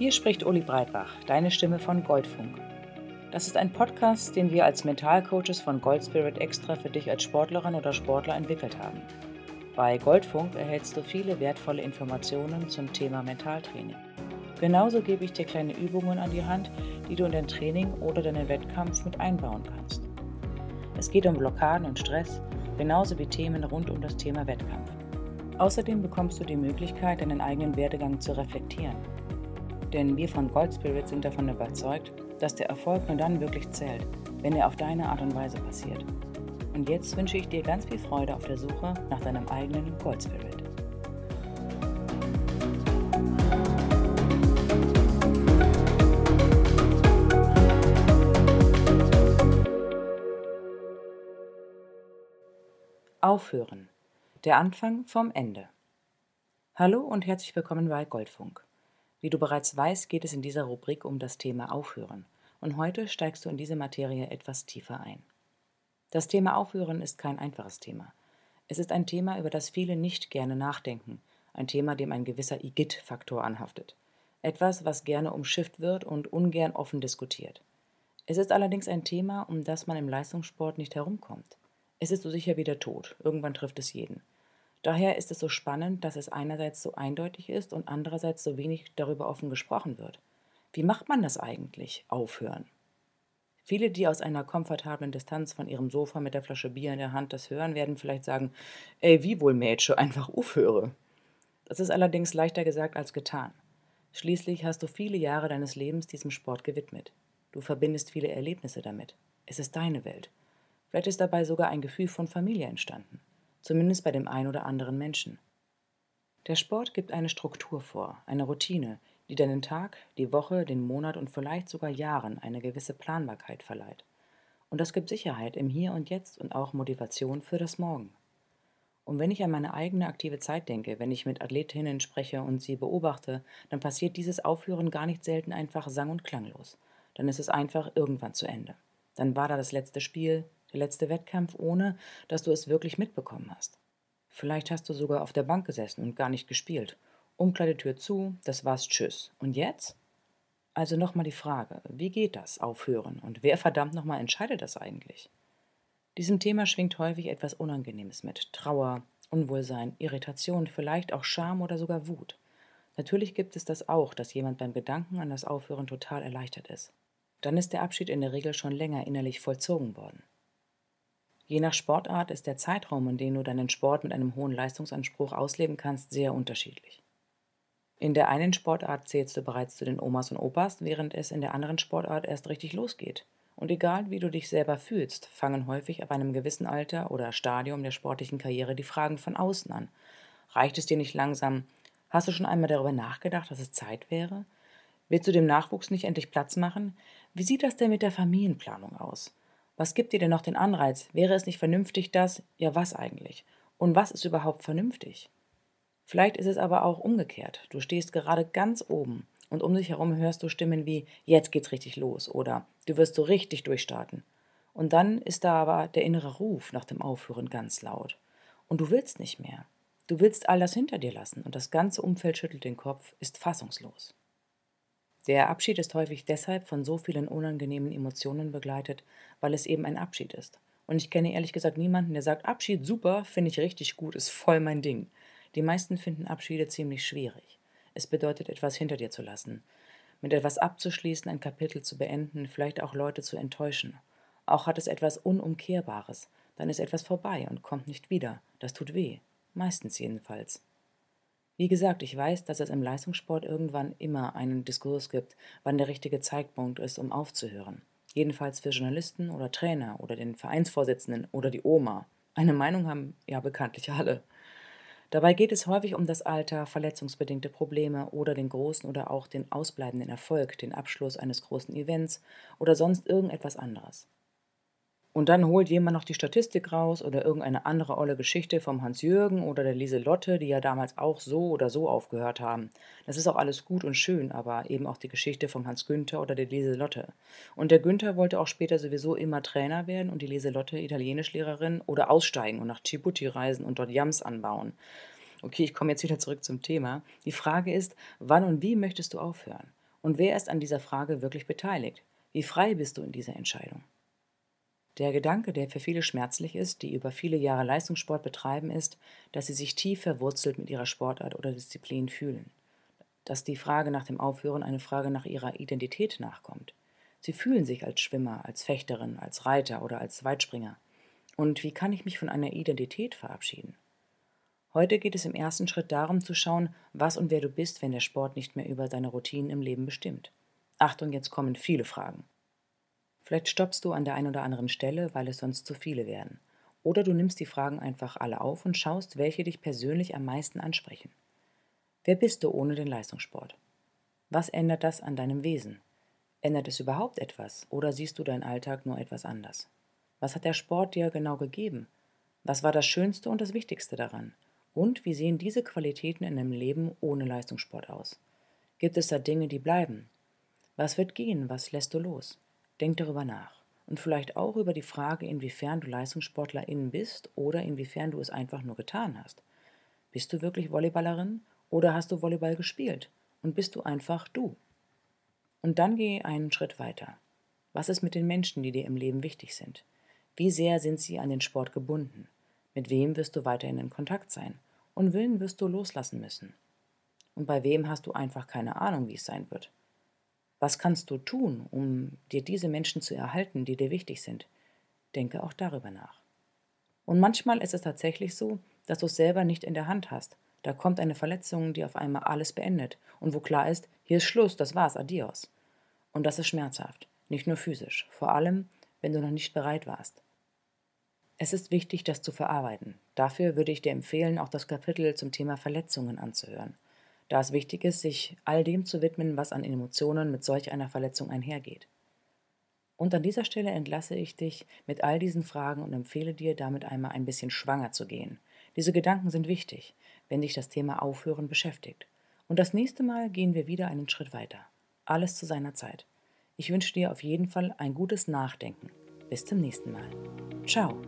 Hier spricht Uli Breitbach, deine Stimme von Goldfunk. Das ist ein Podcast, den wir als Mentalcoaches von Goldspirit extra für dich als Sportlerin oder Sportler entwickelt haben. Bei Goldfunk erhältst du viele wertvolle Informationen zum Thema Mentaltraining. Genauso gebe ich dir kleine Übungen an die Hand, die du in dein Training oder deinen Wettkampf mit einbauen kannst. Es geht um Blockaden und Stress, genauso wie Themen rund um das Thema Wettkampf. Außerdem bekommst du die Möglichkeit, deinen eigenen Werdegang zu reflektieren. Denn wir von Gold Spirit sind davon überzeugt, dass der Erfolg nur dann wirklich zählt, wenn er auf deine Art und Weise passiert. Und jetzt wünsche ich dir ganz viel Freude auf der Suche nach deinem eigenen Gold Spirit. Aufhören. Der Anfang vom Ende. Hallo und herzlich willkommen bei Goldfunk. Wie du bereits weißt, geht es in dieser Rubrik um das Thema Aufhören. Und heute steigst du in diese Materie etwas tiefer ein. Das Thema Aufhören ist kein einfaches Thema. Es ist ein Thema, über das viele nicht gerne nachdenken, ein Thema, dem ein gewisser Igitt-Faktor anhaftet. Etwas, was gerne umschifft wird und ungern offen diskutiert. Es ist allerdings ein Thema, um das man im Leistungssport nicht herumkommt. Es ist so sicher wie der Tod. Irgendwann trifft es jeden. Daher ist es so spannend, dass es einerseits so eindeutig ist und andererseits so wenig darüber offen gesprochen wird. Wie macht man das eigentlich? Aufhören. Viele, die aus einer komfortablen Distanz von ihrem Sofa mit der Flasche Bier in der Hand das hören, werden vielleicht sagen, ey, wie wohl Mädchen, einfach aufhöre. Das ist allerdings leichter gesagt als getan. Schließlich hast du viele Jahre deines Lebens diesem Sport gewidmet. Du verbindest viele Erlebnisse damit. Es ist deine Welt. Vielleicht ist dabei sogar ein Gefühl von Familie entstanden, zumindest bei dem einen oder anderen Menschen. Der Sport gibt eine Struktur vor, eine Routine, die deinen Tag, die Woche, den Monat und vielleicht sogar Jahren eine gewisse Planbarkeit verleiht. Und das gibt Sicherheit im Hier und Jetzt und auch Motivation für das Morgen. Und wenn ich an meine eigene aktive Zeit denke, wenn ich mit Athletinnen spreche und sie beobachte, dann passiert dieses Aufhören gar nicht selten einfach sang- und klanglos. Dann ist es einfach irgendwann zu Ende. Dann war da das letzte Spiel, der letzte Wettkampf, ohne dass du es wirklich mitbekommen hast. Vielleicht hast du sogar auf der Bank gesessen und gar nicht gespielt. Umkleidetür zu, das war's, tschüss. Und jetzt? Also nochmal die Frage, wie geht das, aufhören? Und wer verdammt nochmal entscheidet das eigentlich? Diesem Thema schwingt häufig etwas Unangenehmes mit. Trauer, Unwohlsein, Irritation, vielleicht auch Scham oder sogar Wut. Natürlich gibt es das auch, dass jemand beim Gedanken an das Aufhören total erleichtert ist. Dann ist der Abschied in der Regel schon länger innerlich vollzogen worden. Je nach Sportart ist der Zeitraum, in dem du deinen Sport mit einem hohen Leistungsanspruch ausleben kannst, sehr unterschiedlich. In der einen Sportart zählst du bereits zu den Omas und Opas, während es in der anderen Sportart erst richtig losgeht. Und egal wie du dich selber fühlst, fangen häufig ab einem gewissen Alter oder Stadium der sportlichen Karriere die Fragen von außen an. Reicht es dir nicht langsam? Hast du schon einmal darüber nachgedacht, dass es Zeit wäre? Willst du dem Nachwuchs nicht endlich Platz machen? Wie sieht das denn mit der Familienplanung aus? Was gibt dir denn noch den Anreiz? Wäre es nicht vernünftig, dass, ja was eigentlich? Und was ist überhaupt vernünftig? Vielleicht ist es aber auch umgekehrt. Du stehst gerade ganz oben und um dich herum hörst du Stimmen wie jetzt geht's richtig los oder du wirst so richtig durchstarten. Und dann ist da aber der innere Ruf nach dem Aufhören ganz laut. Und du willst nicht mehr. Du willst all das hinter dir lassen und das ganze Umfeld schüttelt den Kopf, ist fassungslos. Der Abschied ist häufig deshalb von so vielen unangenehmen Emotionen begleitet, weil es eben ein Abschied ist. Und ich kenne ehrlich gesagt niemanden, der sagt, Abschied super, finde ich richtig gut, ist voll mein Ding. Die meisten finden Abschiede ziemlich schwierig. Es bedeutet, etwas hinter dir zu lassen, mit etwas abzuschließen, ein Kapitel zu beenden, vielleicht auch Leute zu enttäuschen. Auch hat es etwas Unumkehrbares. Dann ist etwas vorbei und kommt nicht wieder. Das tut weh. Meistens jedenfalls. Wie gesagt, ich weiß, dass es im Leistungssport irgendwann immer einen Diskurs gibt, wann der richtige Zeitpunkt ist, um aufzuhören. Jedenfalls für Journalisten oder Trainer oder den Vereinsvorsitzenden oder die Oma. Eine Meinung haben ja bekanntlich alle. Dabei geht es häufig um das Alter, verletzungsbedingte Probleme oder den großen oder auch den ausbleibenden Erfolg, den Abschluss eines großen Events oder sonst irgendetwas anderes. Und dann holt jemand noch die Statistik raus oder irgendeine andere olle Geschichte vom Hans-Jürgen oder der Lieselotte, die ja damals auch so oder so aufgehört haben. Das ist auch alles gut und schön, aber eben auch die Geschichte vom Hans-Günther oder der Lieselotte. Und der Günther wollte auch später sowieso immer Trainer werden und die Lieselotte Italienischlehrerin oder aussteigen und nach Djibouti reisen und dort Jams anbauen. Okay, ich komme jetzt wieder zurück zum Thema. Die Frage ist, wann und wie möchtest du aufhören? Und wer ist an dieser Frage wirklich beteiligt? Wie frei bist du in dieser Entscheidung? Der Gedanke, der für viele schmerzlich ist, die über viele Jahre Leistungssport betreiben, ist, dass sie sich tief verwurzelt mit ihrer Sportart oder Disziplin fühlen. Dass die Frage nach dem Aufhören eine Frage nach ihrer Identität nachkommt. Sie fühlen sich als Schwimmer, als Fechterin, als Reiter oder als Weitspringer. Und wie kann ich mich von einer Identität verabschieden? Heute geht es im ersten Schritt darum zu schauen, was und wer du bist, wenn der Sport nicht mehr über deine Routinen im Leben bestimmt. Achtung, jetzt kommen viele Fragen. Vielleicht stoppst du an der einen oder anderen Stelle, weil es sonst zu viele werden. Oder du nimmst die Fragen einfach alle auf und schaust, welche dich persönlich am meisten ansprechen. Wer bist du ohne den Leistungssport? Was ändert das an deinem Wesen? Ändert es überhaupt etwas oder siehst du deinen Alltag nur etwas anders? Was hat der Sport dir genau gegeben? Was war das Schönste und das Wichtigste daran? Und wie sehen diese Qualitäten in deinem Leben ohne Leistungssport aus? Gibt es da Dinge, die bleiben? Was wird gehen? Was lässt du los? Denk darüber nach. Und vielleicht auch über die Frage, inwiefern du Leistungssportlerin bist oder inwiefern du es einfach nur getan hast. Bist du wirklich Volleyballerin oder hast du Volleyball gespielt? Und bist du einfach du? Und dann geh einen Schritt weiter. Was ist mit den Menschen, die dir im Leben wichtig sind? Wie sehr sind sie an den Sport gebunden? Mit wem wirst du weiterhin in Kontakt sein? Und wen wirst du loslassen müssen? Und bei wem hast du einfach keine Ahnung, wie es sein wird? Was kannst du tun, um dir diese Menschen zu erhalten, die dir wichtig sind? Denke auch darüber nach. Und manchmal ist es tatsächlich so, dass du es selber nicht in der Hand hast. Da kommt eine Verletzung, die auf einmal alles beendet und wo klar ist, hier ist Schluss, das war's, adios. Und das ist schmerzhaft, nicht nur physisch, vor allem, wenn du noch nicht bereit warst. Es ist wichtig, das zu verarbeiten. Dafür würde ich dir empfehlen, auch das Kapitel zum Thema Verletzungen anzuhören, da es wichtig ist, sich all dem zu widmen, was an Emotionen mit solch einer Verletzung einhergeht. Und an dieser Stelle entlasse ich dich mit all diesen Fragen und empfehle dir, damit einmal ein bisschen schwanger zu gehen. Diese Gedanken sind wichtig, wenn dich das Thema Aufhören beschäftigt. Und das nächste Mal gehen wir wieder einen Schritt weiter. Alles zu seiner Zeit. Ich wünsche dir auf jeden Fall ein gutes Nachdenken. Bis zum nächsten Mal. Ciao.